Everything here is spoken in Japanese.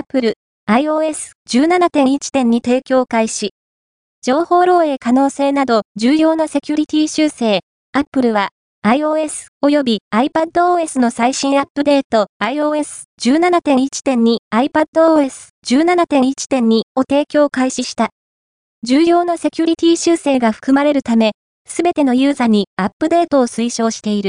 Apple iOS 17.1.2提供開始。情報漏洩可能性など重要なセキュリティ修正。Apple は iOS 及び iPadOS の最新アップデート iOS 17.1.2 iPadOS 17.1.2を提供開始した。重要なセキュリティ修正が含まれるため、すべてのユーザーにアップデートを推奨している。